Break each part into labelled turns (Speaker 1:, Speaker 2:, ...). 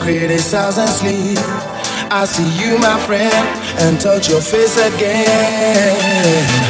Speaker 1: criticize and sleep. I see you, my friend, and touch your face again.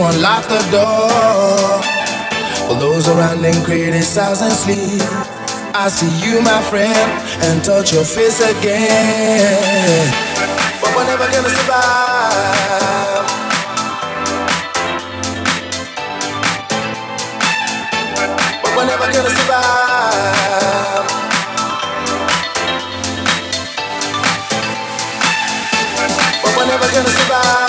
Speaker 1: Unlock the door. For those around them criticize and sleep. I see you, my friend, and touch your face again. But we're never gonna survive. But we're never gonna survive. Gonna survive.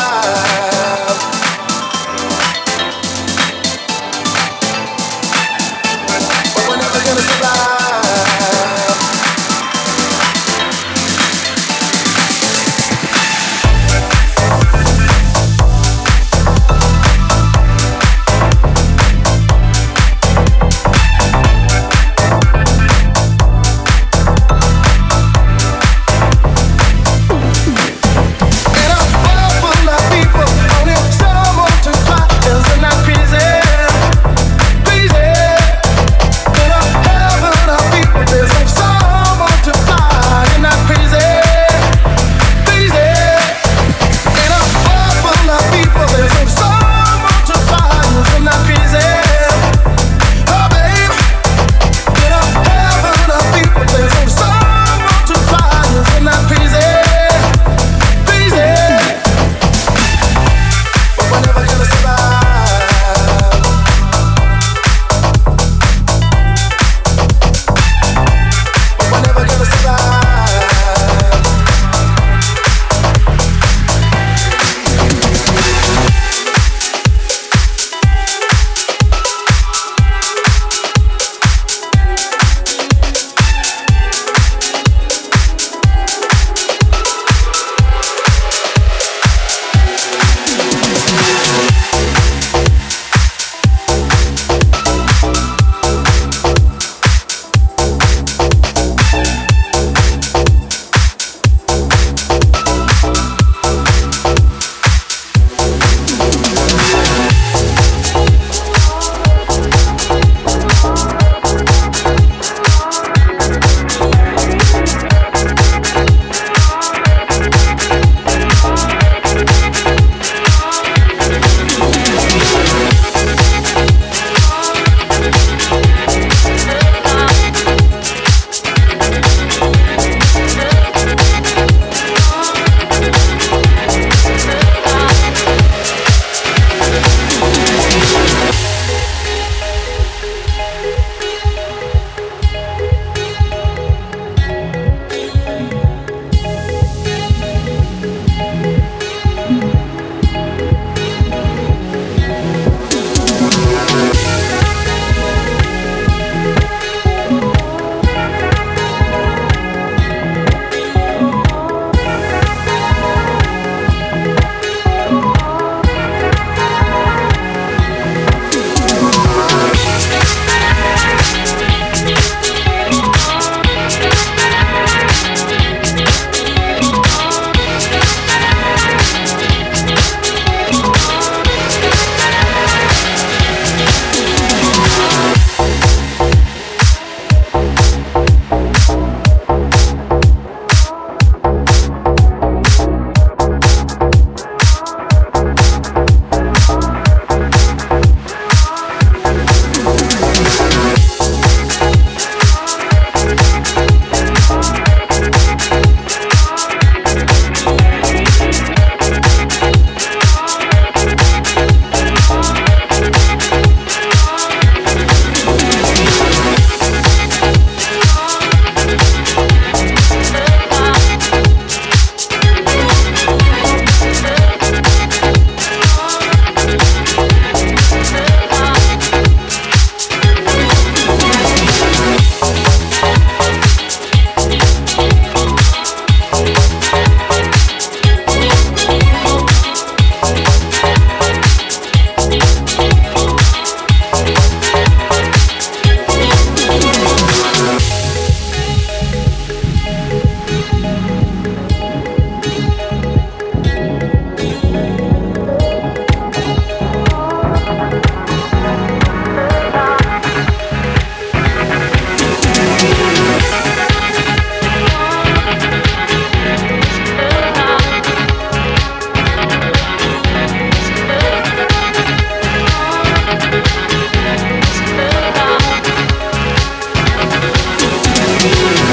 Speaker 2: Bye.